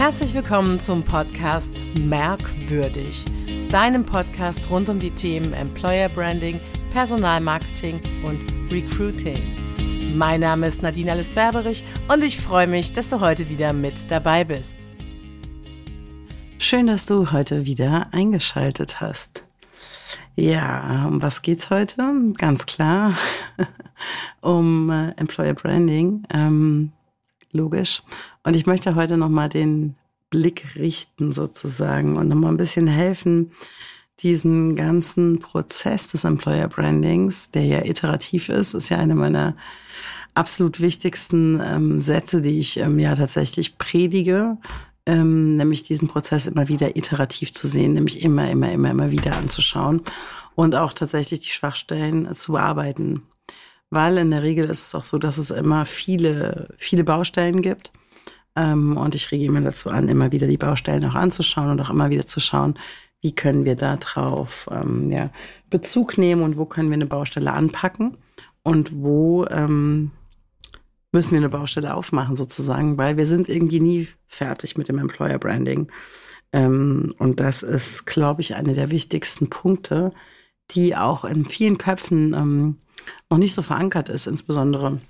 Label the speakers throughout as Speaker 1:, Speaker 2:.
Speaker 1: Herzlich willkommen zum Podcast Merkwürdig, deinem Podcast rund um die Themen Employer Branding, Personalmarketing und Recruiting. Mein Name ist Nadine Alice Berberich und ich freue mich, dass du heute wieder mit dabei bist. Schön, dass du heute wieder eingeschaltet hast. Ja, um was geht's heute? Ganz klar um äh, Employer Branding. Ähm, logisch. Und ich möchte heute nochmal den Blick richten sozusagen und nochmal ein bisschen helfen, diesen ganzen Prozess des Employer Brandings, der ja iterativ ist, ist ja eine meiner absolut wichtigsten ähm, Sätze, die ich ähm, ja tatsächlich predige, ähm, nämlich diesen Prozess immer wieder iterativ zu sehen, nämlich immer, immer, immer, immer wieder anzuschauen und auch tatsächlich die Schwachstellen zu bearbeiten weil in der Regel ist es auch so, dass es immer viele, viele Baustellen gibt. Ähm, und ich rege immer dazu an, immer wieder die Baustellen auch anzuschauen und auch immer wieder zu schauen, wie können wir da drauf ähm, ja, Bezug nehmen und wo können wir eine Baustelle anpacken und wo ähm, müssen wir eine Baustelle aufmachen sozusagen, weil wir sind irgendwie nie fertig mit dem Employer Branding. Ähm, und das ist, glaube ich, eine der wichtigsten Punkte, die auch in vielen Köpfen ähm, noch nicht so verankert ist, insbesondere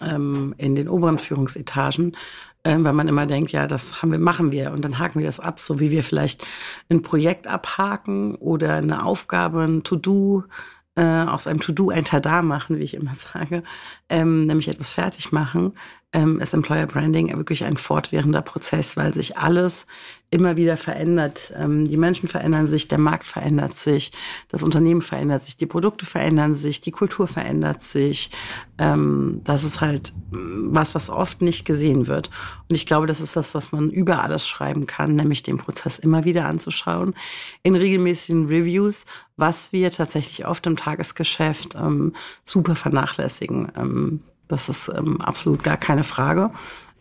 Speaker 1: ähm, in den oberen Führungsetagen, ähm, weil man immer denkt, ja, das haben wir, machen wir. Und dann haken wir das ab, so wie wir vielleicht ein Projekt abhaken oder eine Aufgabe, ein To-Do äh, aus einem To-Do ein Tada machen, wie ich immer sage, ähm, nämlich etwas fertig machen ähm, ist Employer Branding wirklich ein fortwährender Prozess, weil sich alles immer wieder verändert. Ähm, die Menschen verändern sich, der Markt verändert sich, das Unternehmen verändert sich, die Produkte verändern sich, die Kultur verändert sich. Ähm, das ist halt mm, was, was oft nicht gesehen wird. Und ich glaube, das ist das, was man über alles schreiben kann, nämlich den Prozess immer wieder anzuschauen, in regelmäßigen Reviews, was wir tatsächlich oft im Tagesgeschäft ähm, super vernachlässigen. Ähm, das ist ähm, absolut gar keine Frage.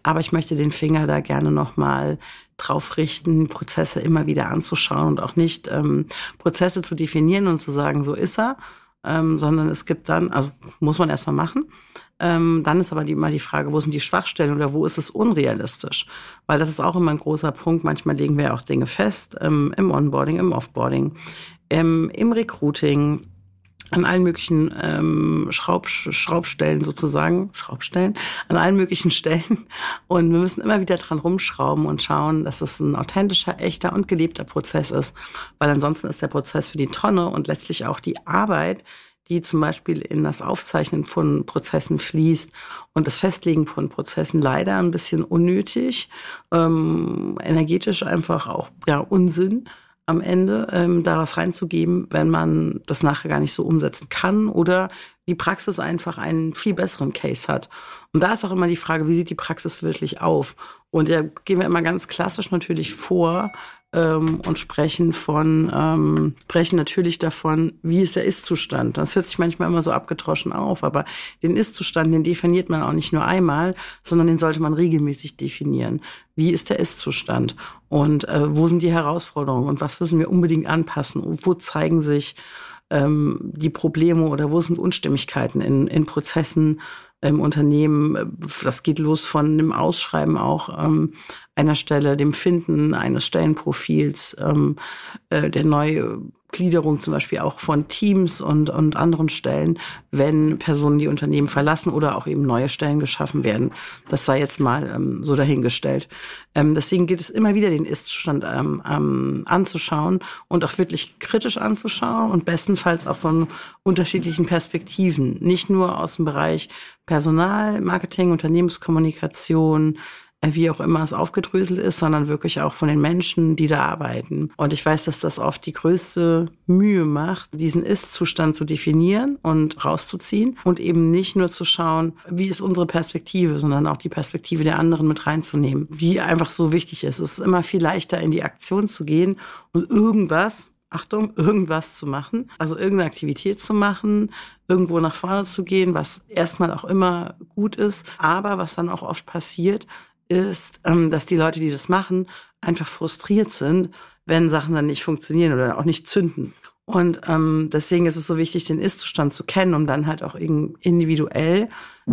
Speaker 1: Aber ich möchte den Finger da gerne nochmal drauf richten, Prozesse immer wieder anzuschauen und auch nicht ähm, Prozesse zu definieren und zu sagen, so ist er, ähm, sondern es gibt dann, also muss man erstmal machen. Ähm, dann ist aber die, immer die Frage, wo sind die Schwachstellen oder wo ist es unrealistisch? Weil das ist auch immer ein großer Punkt. Manchmal legen wir auch Dinge fest ähm, im Onboarding, im Offboarding, im, im Recruiting, an allen möglichen ähm, Schraub, Schraubstellen sozusagen, Schraubstellen, an allen möglichen Stellen. Und wir müssen immer wieder dran rumschrauben und schauen, dass es ein authentischer, echter und gelebter Prozess ist. Weil ansonsten ist der Prozess für die Tonne und letztlich auch die Arbeit, die zum Beispiel in das Aufzeichnen von Prozessen fließt und das Festlegen von Prozessen leider ein bisschen unnötig, ähm, energetisch einfach auch ja Unsinn am Ende, ähm, da was reinzugeben, wenn man das nachher gar nicht so umsetzen kann oder die Praxis einfach einen viel besseren Case hat. Und da ist auch immer die Frage, wie sieht die Praxis wirklich auf? Und da gehen wir immer ganz klassisch natürlich vor, ähm, und sprechen von, ähm, sprechen natürlich davon, wie ist der Ist-Zustand. Das hört sich manchmal immer so abgetroschen auf, aber den Ist-Zustand, den definiert man auch nicht nur einmal, sondern den sollte man regelmäßig definieren. Wie ist der Ist-Zustand? Und äh, wo sind die Herausforderungen? Und was müssen wir unbedingt anpassen? Und wo zeigen sich ähm, die Probleme oder wo sind Unstimmigkeiten in, in Prozessen im Unternehmen? Das geht los von dem Ausschreiben auch ähm, einer Stelle, dem Finden eines Stellenprofils, ähm, äh, der neue Gliederung zum Beispiel auch von Teams und, und anderen Stellen, wenn Personen die Unternehmen verlassen oder auch eben neue Stellen geschaffen werden. Das sei jetzt mal ähm, so dahingestellt. Ähm, deswegen gilt es immer wieder, den Ist-Zustand ähm, ähm, anzuschauen und auch wirklich kritisch anzuschauen und bestenfalls auch von unterschiedlichen Perspektiven. Nicht nur aus dem Bereich Personal, Marketing, Unternehmenskommunikation, wie auch immer es aufgedröselt ist, sondern wirklich auch von den Menschen, die da arbeiten. Und ich weiß, dass das oft die größte Mühe macht, diesen Ist-Zustand zu definieren und rauszuziehen und eben nicht nur zu schauen, wie ist unsere Perspektive, sondern auch die Perspektive der anderen mit reinzunehmen, die einfach so wichtig ist. Es ist immer viel leichter, in die Aktion zu gehen und irgendwas Achtung, irgendwas zu machen, also irgendeine Aktivität zu machen, irgendwo nach vorne zu gehen, was erstmal auch immer gut ist, aber was dann auch oft passiert, ist, ähm, dass die Leute, die das machen, einfach frustriert sind, wenn Sachen dann nicht funktionieren oder auch nicht zünden. Und ähm, deswegen ist es so wichtig, den Ist-Zustand zu kennen, um dann halt auch individuell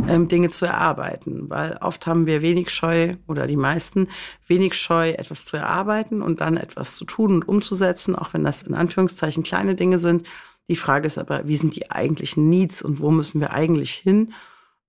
Speaker 1: ähm, Dinge zu erarbeiten. Weil oft haben wir wenig Scheu oder die meisten wenig Scheu, etwas zu erarbeiten und dann etwas zu tun und umzusetzen, auch wenn das in Anführungszeichen kleine Dinge sind. Die Frage ist aber, wie sind die eigentlichen Needs und wo müssen wir eigentlich hin?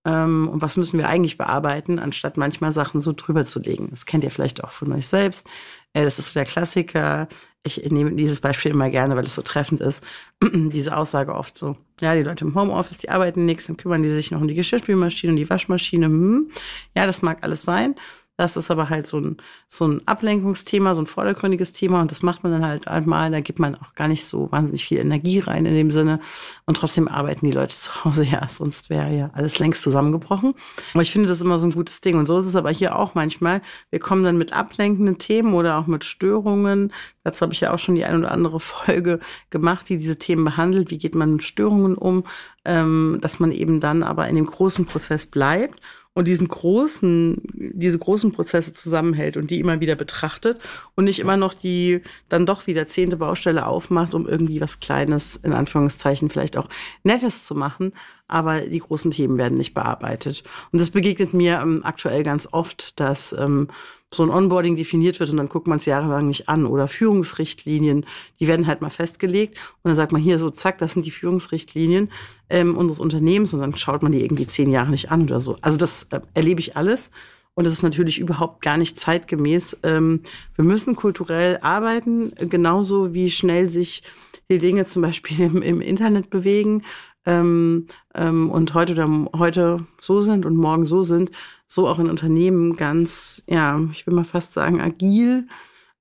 Speaker 1: Ähm, und was müssen wir eigentlich bearbeiten, anstatt manchmal Sachen so drüber zu legen. Das kennt ihr vielleicht auch von euch selbst. Äh, das ist so der Klassiker ich nehme dieses Beispiel immer gerne, weil es so treffend ist, diese Aussage oft so, ja, die Leute im Homeoffice, die arbeiten nichts, dann kümmern die sich noch um die Geschirrspülmaschine und die Waschmaschine. Hm. Ja, das mag alles sein. Das ist aber halt so ein, so ein Ablenkungsthema, so ein vordergründiges Thema und das macht man dann halt einmal. Da gibt man auch gar nicht so wahnsinnig viel Energie rein in dem Sinne und trotzdem arbeiten die Leute zu Hause. Ja, sonst wäre ja alles längst zusammengebrochen. Aber ich finde das immer so ein gutes Ding und so ist es aber hier auch manchmal. Wir kommen dann mit ablenkenden Themen oder auch mit Störungen. Dazu habe ich ja auch schon die ein oder andere Folge gemacht, die diese Themen behandelt. Wie geht man mit Störungen um? Ähm, dass man eben dann aber in dem großen Prozess bleibt und diesen großen, diese großen Prozesse zusammenhält und die immer wieder betrachtet und nicht immer noch die dann doch wieder zehnte Baustelle aufmacht, um irgendwie was Kleines, in Anführungszeichen, vielleicht auch Nettes zu machen. Aber die großen Themen werden nicht bearbeitet. Und das begegnet mir ähm, aktuell ganz oft, dass ähm, so ein Onboarding definiert wird und dann guckt man es jahrelang nicht an. Oder Führungsrichtlinien, die werden halt mal festgelegt und dann sagt man hier so, zack, das sind die Führungsrichtlinien ähm, unseres Unternehmens und dann schaut man die irgendwie zehn Jahre nicht an oder so. Also das äh, erlebe ich alles. Und das ist natürlich überhaupt gar nicht zeitgemäß. Ähm, wir müssen kulturell arbeiten, genauso wie schnell sich die Dinge zum Beispiel im, im Internet bewegen ähm, ähm, und heute oder heute so sind und morgen so sind, so auch in Unternehmen ganz, ja, ich will mal fast sagen, agil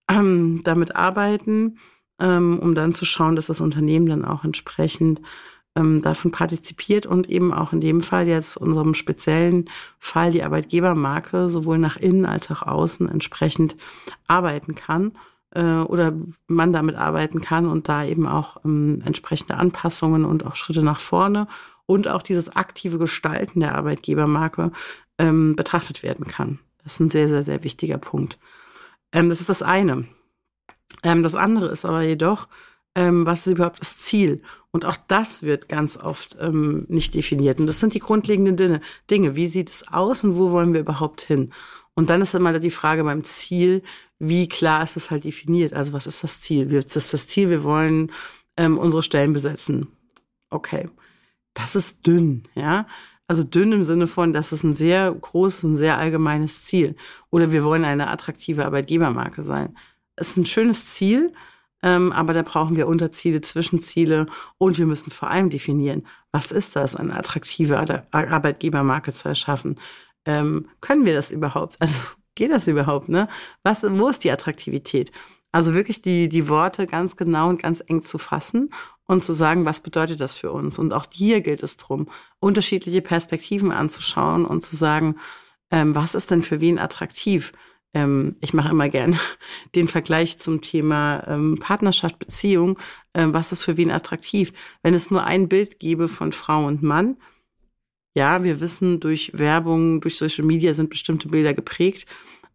Speaker 1: ähm, damit arbeiten, ähm, um dann zu schauen, dass das Unternehmen dann auch entsprechend ähm, davon partizipiert und eben auch in dem Fall jetzt unserem speziellen Fall die Arbeitgebermarke sowohl nach innen als auch außen entsprechend arbeiten kann äh, oder man damit arbeiten kann und da eben auch ähm, entsprechende Anpassungen und auch Schritte nach vorne und auch dieses aktive Gestalten der Arbeitgebermarke ähm, betrachtet werden kann. Das ist ein sehr, sehr, sehr wichtiger Punkt. Ähm, das ist das eine. Ähm, das andere ist aber jedoch, ähm, was ist überhaupt das Ziel? Und auch das wird ganz oft ähm, nicht definiert. Und das sind die grundlegenden Dinge. Dinge. Wie sieht es aus und wo wollen wir überhaupt hin? Und dann ist dann mal die Frage beim Ziel, wie klar ist es halt definiert? Also was ist das Ziel? Wie ist das, das Ziel? Wir wollen ähm, unsere Stellen besetzen. Okay, das ist dünn, ja. Also dünn im Sinne von, das ist ein sehr großes, ein sehr allgemeines Ziel. Oder wir wollen eine attraktive Arbeitgebermarke sein. Das ist ein schönes Ziel, ähm, aber da brauchen wir Unterziele, Zwischenziele und wir müssen vor allem definieren, was ist das, eine attraktive Arbeitgebermarke zu erschaffen ähm, können wir das überhaupt? Also geht das überhaupt? Ne? Was, wo ist die Attraktivität? Also wirklich die, die Worte ganz genau und ganz eng zu fassen und zu sagen, was bedeutet das für uns? Und auch hier gilt es darum, unterschiedliche Perspektiven anzuschauen und zu sagen, ähm, was ist denn für wen attraktiv? Ähm, ich mache immer gern den Vergleich zum Thema ähm, Partnerschaft, Beziehung. Ähm, was ist für wen attraktiv? Wenn es nur ein Bild gäbe von Frau und Mann, ja, wir wissen, durch Werbung, durch Social Media sind bestimmte Bilder geprägt.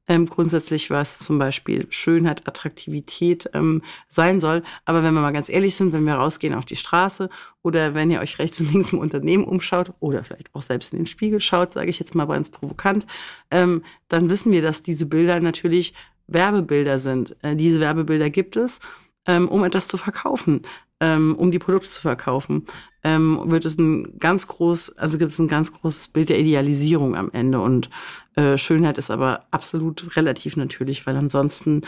Speaker 1: Ähm, grundsätzlich, was zum Beispiel Schönheit, Attraktivität ähm, sein soll. Aber wenn wir mal ganz ehrlich sind, wenn wir rausgehen auf die Straße oder wenn ihr euch rechts und links im Unternehmen umschaut oder vielleicht auch selbst in den Spiegel schaut, sage ich jetzt mal ganz provokant, ähm, dann wissen wir, dass diese Bilder natürlich Werbebilder sind. Äh, diese Werbebilder gibt es, ähm, um etwas zu verkaufen ähm, um die Produkte zu verkaufen, ähm, wird es ein ganz groß, also gibt es ein ganz großes Bild der Idealisierung am Ende. Und äh, Schönheit ist aber absolut relativ natürlich, weil ansonsten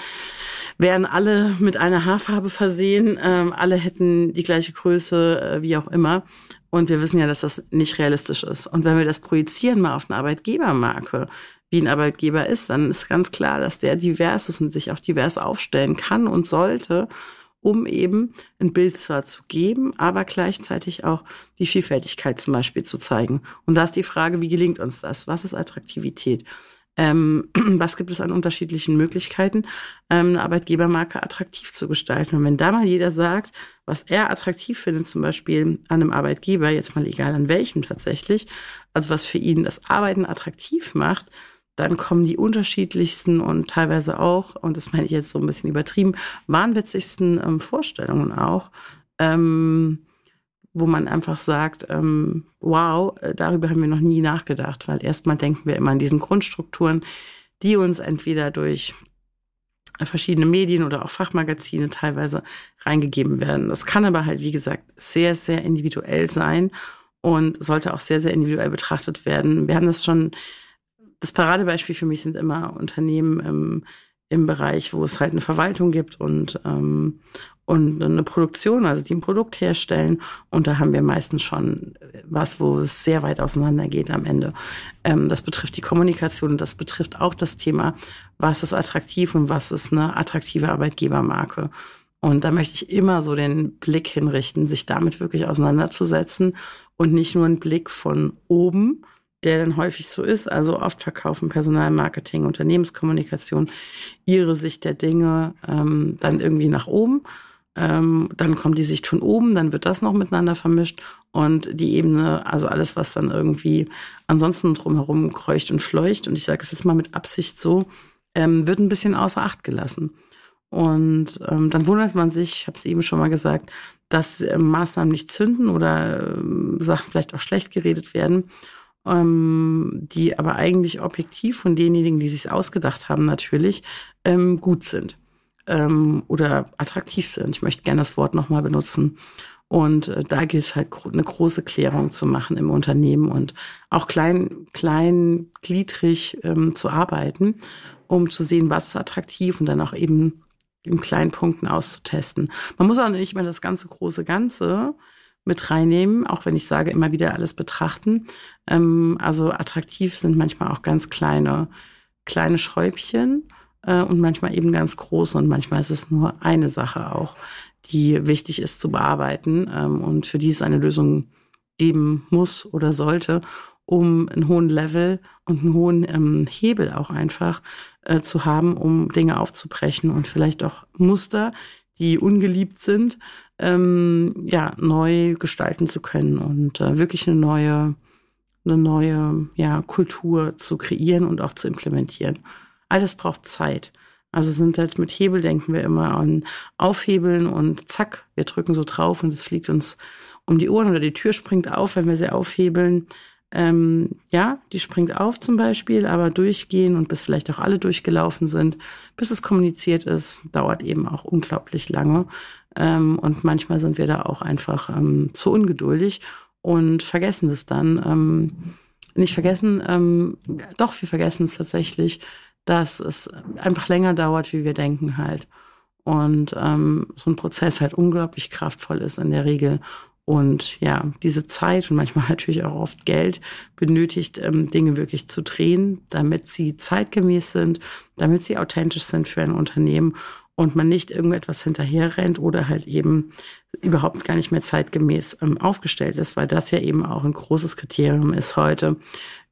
Speaker 1: wären alle mit einer Haarfarbe versehen, ähm, alle hätten die gleiche Größe, äh, wie auch immer. Und wir wissen ja, dass das nicht realistisch ist. Und wenn wir das projizieren mal auf eine Arbeitgebermarke, wie ein Arbeitgeber ist, dann ist ganz klar, dass der divers ist und sich auch divers aufstellen kann und sollte um eben ein Bild zwar zu geben, aber gleichzeitig auch die Vielfältigkeit zum Beispiel zu zeigen. Und da ist die Frage, wie gelingt uns das? Was ist Attraktivität? Ähm, was gibt es an unterschiedlichen Möglichkeiten, ähm, eine Arbeitgebermarke attraktiv zu gestalten? Und wenn da mal jeder sagt, was er attraktiv findet, zum Beispiel an einem Arbeitgeber, jetzt mal egal an welchem tatsächlich, also was für ihn das Arbeiten attraktiv macht, dann kommen die unterschiedlichsten und teilweise auch, und das meine ich jetzt so ein bisschen übertrieben, wahnwitzigsten ähm, Vorstellungen auch ähm, wo man einfach sagt, ähm, wow, äh, darüber haben wir noch nie nachgedacht, weil erstmal denken wir immer an diesen Grundstrukturen, die uns entweder durch verschiedene Medien oder auch Fachmagazine teilweise reingegeben werden. Das kann aber halt, wie gesagt, sehr, sehr individuell sein und sollte auch sehr, sehr individuell betrachtet werden. Wir haben das schon, das Paradebeispiel für mich sind immer Unternehmen im, im Bereich, wo es halt eine Verwaltung gibt und, ähm, und eine Produktion, also die ein Produkt herstellen. Und da haben wir meistens schon was, wo es sehr weit auseinander geht am Ende. Ähm, das betrifft die Kommunikation und das betrifft auch das Thema, was ist attraktiv und was ist eine attraktive Arbeitgebermarke. Und da möchte ich immer so den Blick hinrichten, sich damit wirklich auseinanderzusetzen und nicht nur einen Blick von oben, der dann häufig so ist. Also oft verkaufen Personalmarketing, Unternehmenskommunikation ihre Sicht der Dinge ähm, dann irgendwie nach oben. Ähm, dann kommt die Sicht von oben, dann wird das noch miteinander vermischt und die Ebene, also alles, was dann irgendwie ansonsten drumherum kreucht und fleucht, und ich sage es jetzt mal mit Absicht so, ähm, wird ein bisschen außer Acht gelassen. Und ähm, dann wundert man sich, ich habe es eben schon mal gesagt, dass äh, Maßnahmen nicht zünden oder äh, Sachen vielleicht auch schlecht geredet werden, ähm, die aber eigentlich objektiv von denjenigen, die sich ausgedacht haben, natürlich ähm, gut sind ähm, oder attraktiv sind. Ich möchte gerne das Wort nochmal benutzen. Und äh, da gilt es halt eine große Klärung zu machen im Unternehmen und auch klein, kleingliedrig ähm, zu arbeiten, um zu sehen, was ist attraktiv und dann auch eben in kleinen Punkten auszutesten. Man muss auch nicht mehr das ganze große Ganze mit reinnehmen, auch wenn ich sage, immer wieder alles betrachten. Ähm, also attraktiv sind manchmal auch ganz kleine, kleine Schräubchen äh, und manchmal eben ganz große und manchmal ist es nur eine Sache auch, die wichtig ist zu bearbeiten ähm, und für die es eine Lösung geben muss oder sollte, um einen hohen Level und einen hohen ähm, Hebel auch einfach äh, zu haben, um Dinge aufzubrechen und vielleicht auch Muster, die ungeliebt sind, ähm, ja, neu gestalten zu können und äh, wirklich eine neue, eine neue ja, Kultur zu kreieren und auch zu implementieren. All das braucht Zeit. Also sind halt mit Hebel denken wir immer an Aufhebeln und zack, wir drücken so drauf und es fliegt uns um die Ohren oder die Tür springt auf, wenn wir sie aufhebeln. Ähm, ja, die springt auf zum Beispiel, aber durchgehen und bis vielleicht auch alle durchgelaufen sind, bis es kommuniziert ist, dauert eben auch unglaublich lange. Ähm, und manchmal sind wir da auch einfach ähm, zu ungeduldig und vergessen es dann. Ähm, nicht vergessen, ähm, doch, wir vergessen es tatsächlich, dass es einfach länger dauert, wie wir denken halt. Und ähm, so ein Prozess halt unglaublich kraftvoll ist in der Regel und ja, diese Zeit und manchmal natürlich auch oft Geld benötigt, ähm, Dinge wirklich zu drehen, damit sie zeitgemäß sind, damit sie authentisch sind für ein Unternehmen und man nicht irgendetwas hinterher rennt oder halt eben überhaupt gar nicht mehr zeitgemäß ähm, aufgestellt ist, weil das ja eben auch ein großes Kriterium ist heute,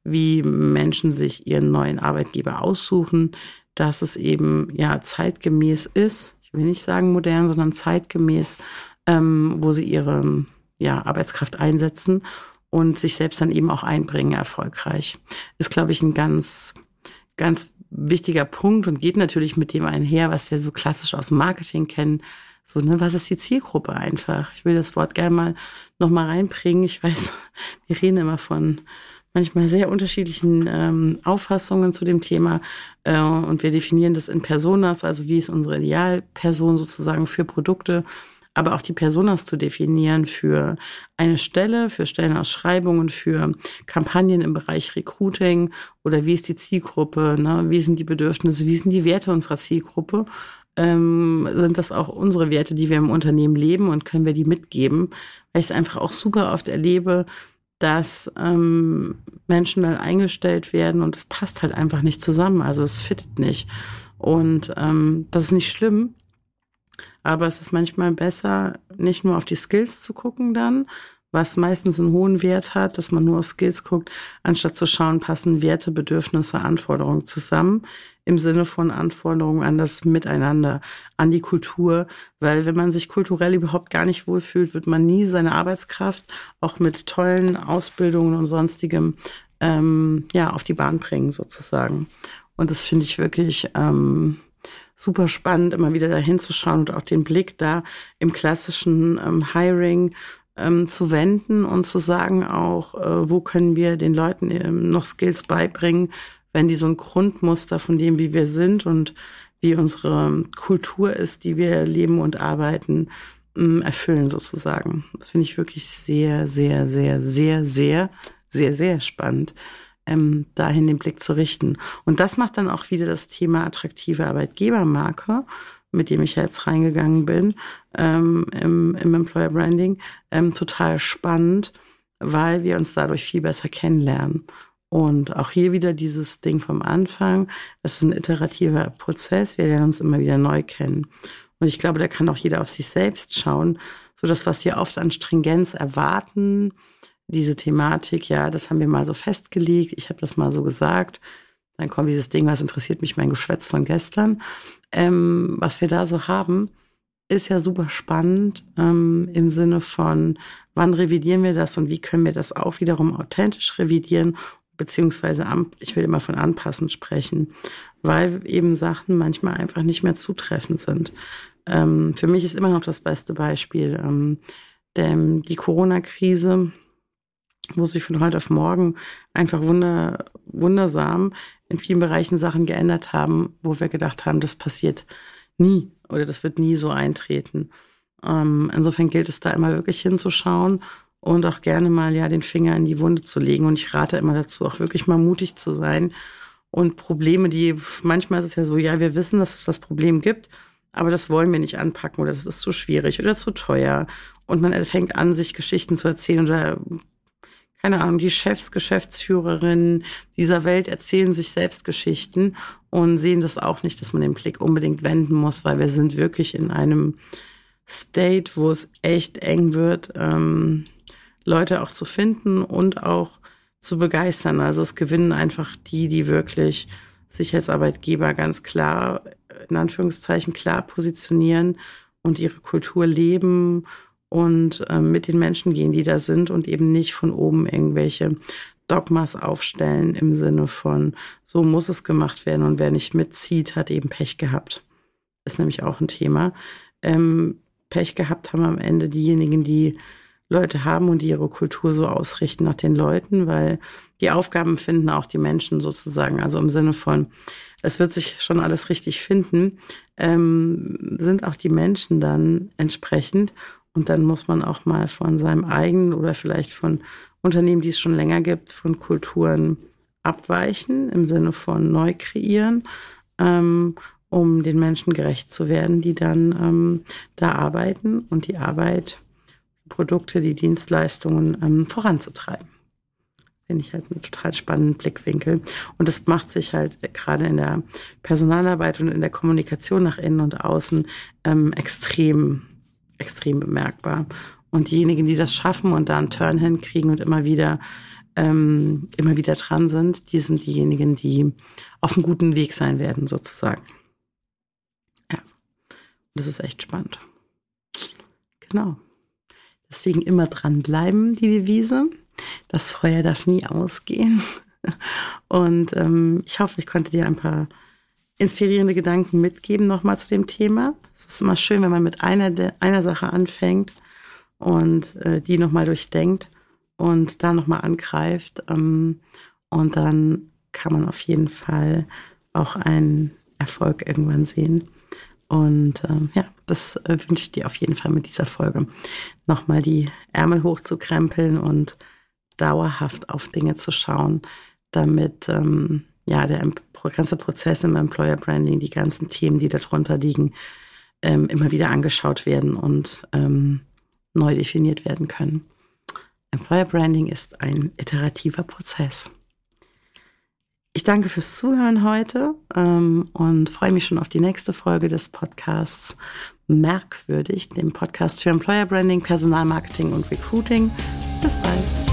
Speaker 1: wie Menschen sich ihren neuen Arbeitgeber aussuchen, dass es eben ja zeitgemäß ist. Ich will nicht sagen modern, sondern zeitgemäß, ähm, wo sie ihre ja, Arbeitskraft einsetzen und sich selbst dann eben auch einbringen erfolgreich. Ist, glaube ich, ein ganz, ganz wichtiger Punkt und geht natürlich mit dem einher, was wir so klassisch aus Marketing kennen. So, ne, was ist die Zielgruppe einfach? Ich will das Wort gerne mal nochmal reinbringen. Ich weiß, wir reden immer von manchmal sehr unterschiedlichen ähm, Auffassungen zu dem Thema äh, und wir definieren das in Personas, also wie ist unsere Idealperson sozusagen für Produkte aber auch die Personas zu definieren für eine Stelle, für Stellenausschreibungen, für Kampagnen im Bereich Recruiting oder wie ist die Zielgruppe, ne? wie sind die Bedürfnisse, wie sind die Werte unserer Zielgruppe. Ähm, sind das auch unsere Werte, die wir im Unternehmen leben und können wir die mitgeben? Weil ich es einfach auch super oft erlebe, dass ähm, Menschen dann eingestellt werden und es passt halt einfach nicht zusammen. Also es fittet nicht. Und ähm, das ist nicht schlimm, aber es ist manchmal besser, nicht nur auf die Skills zu gucken dann, was meistens einen hohen Wert hat, dass man nur auf Skills guckt, anstatt zu schauen, passen Werte, Bedürfnisse, Anforderungen zusammen im Sinne von Anforderungen an das Miteinander, an die Kultur, weil wenn man sich kulturell überhaupt gar nicht wohlfühlt, wird man nie seine Arbeitskraft auch mit tollen Ausbildungen und sonstigem ähm, ja auf die Bahn bringen sozusagen. Und das finde ich wirklich ähm, super spannend, immer wieder dahin zu schauen und auch den Blick da im klassischen ähm, Hiring ähm, zu wenden und zu sagen auch, äh, wo können wir den Leuten ähm, noch Skills beibringen, wenn die so ein Grundmuster von dem, wie wir sind und wie unsere Kultur ist, die wir leben und arbeiten, ähm, erfüllen sozusagen. Das finde ich wirklich sehr, sehr, sehr, sehr, sehr, sehr, sehr spannend, ähm, dahin den Blick zu richten. Und das macht dann auch wieder das Thema attraktive Arbeitgebermarke mit dem ich jetzt reingegangen bin, ähm, im, im Employer Branding, ähm, total spannend, weil wir uns dadurch viel besser kennenlernen. Und auch hier wieder dieses Ding vom Anfang. Es ist ein iterativer Prozess. Wir lernen uns immer wieder neu kennen. Und ich glaube, da kann auch jeder auf sich selbst schauen. So das, was wir oft an Stringenz erwarten, diese Thematik, ja, das haben wir mal so festgelegt. Ich habe das mal so gesagt. Dann kommt dieses Ding, was interessiert mich, mein Geschwätz von gestern ähm, was wir da so haben, ist ja super spannend ähm, im Sinne von, wann revidieren wir das und wie können wir das auch wiederum authentisch revidieren, beziehungsweise ich will immer von anpassen sprechen, weil eben Sachen manchmal einfach nicht mehr zutreffend sind. Ähm, für mich ist immer noch das beste Beispiel ähm, denn die Corona-Krise, wo sich von heute auf morgen einfach wunder, wundersam in vielen Bereichen Sachen geändert haben, wo wir gedacht haben, das passiert nie oder das wird nie so eintreten. Ähm, insofern gilt es da immer wirklich hinzuschauen und auch gerne mal ja den Finger in die Wunde zu legen. Und ich rate immer dazu, auch wirklich mal mutig zu sein und Probleme, die manchmal ist es ja so, ja, wir wissen, dass es das Problem gibt, aber das wollen wir nicht anpacken oder das ist zu schwierig oder zu teuer. Und man fängt an, sich Geschichten zu erzählen oder keine Ahnung, die Chefs, Geschäftsführerinnen dieser Welt erzählen sich selbst Geschichten und sehen das auch nicht, dass man den Blick unbedingt wenden muss, weil wir sind wirklich in einem State, wo es echt eng wird, ähm, Leute auch zu finden und auch zu begeistern. Also es gewinnen einfach die, die wirklich sich als Arbeitgeber ganz klar, in Anführungszeichen, klar positionieren und ihre Kultur leben und äh, mit den Menschen gehen, die da sind und eben nicht von oben irgendwelche Dogmas aufstellen im Sinne von, so muss es gemacht werden und wer nicht mitzieht, hat eben Pech gehabt. Ist nämlich auch ein Thema. Ähm, Pech gehabt haben am Ende diejenigen, die Leute haben und die ihre Kultur so ausrichten nach den Leuten, weil die Aufgaben finden auch die Menschen sozusagen. Also im Sinne von, es wird sich schon alles richtig finden, ähm, sind auch die Menschen dann entsprechend und dann muss man auch mal von seinem eigenen oder vielleicht von Unternehmen, die es schon länger gibt, von Kulturen abweichen, im Sinne von neu kreieren, ähm, um den Menschen gerecht zu werden, die dann ähm, da arbeiten und die Arbeit, die Produkte, die Dienstleistungen ähm, voranzutreiben. Finde ich halt einen total spannenden Blickwinkel. Und das macht sich halt gerade in der Personalarbeit und in der Kommunikation nach innen und außen ähm, extrem extrem bemerkbar. Und diejenigen, die das schaffen und da einen Turn hinkriegen und immer wieder, ähm, immer wieder dran sind, die sind diejenigen, die auf einem guten Weg sein werden, sozusagen. Ja. Das ist echt spannend. Genau. Deswegen immer dranbleiben, die Devise. Das Feuer darf nie ausgehen. Und ähm, ich hoffe, ich konnte dir ein paar inspirierende Gedanken mitgeben nochmal zu dem Thema. Es ist immer schön, wenn man mit einer, einer Sache anfängt und äh, die nochmal durchdenkt und da nochmal angreift. Ähm, und dann kann man auf jeden Fall auch einen Erfolg irgendwann sehen. Und ähm, ja, das äh, wünsche ich dir auf jeden Fall mit dieser Folge. Nochmal die Ärmel hochzukrempeln und dauerhaft auf Dinge zu schauen, damit ähm, ja, der ganze Prozess im Employer Branding, die ganzen Themen, die darunter liegen, ähm, immer wieder angeschaut werden und ähm, neu definiert werden können. Employer Branding ist ein iterativer Prozess. Ich danke fürs Zuhören heute ähm, und freue mich schon auf die nächste Folge des Podcasts Merkwürdig, dem Podcast für Employer Branding, Personalmarketing und Recruiting. Bis bald.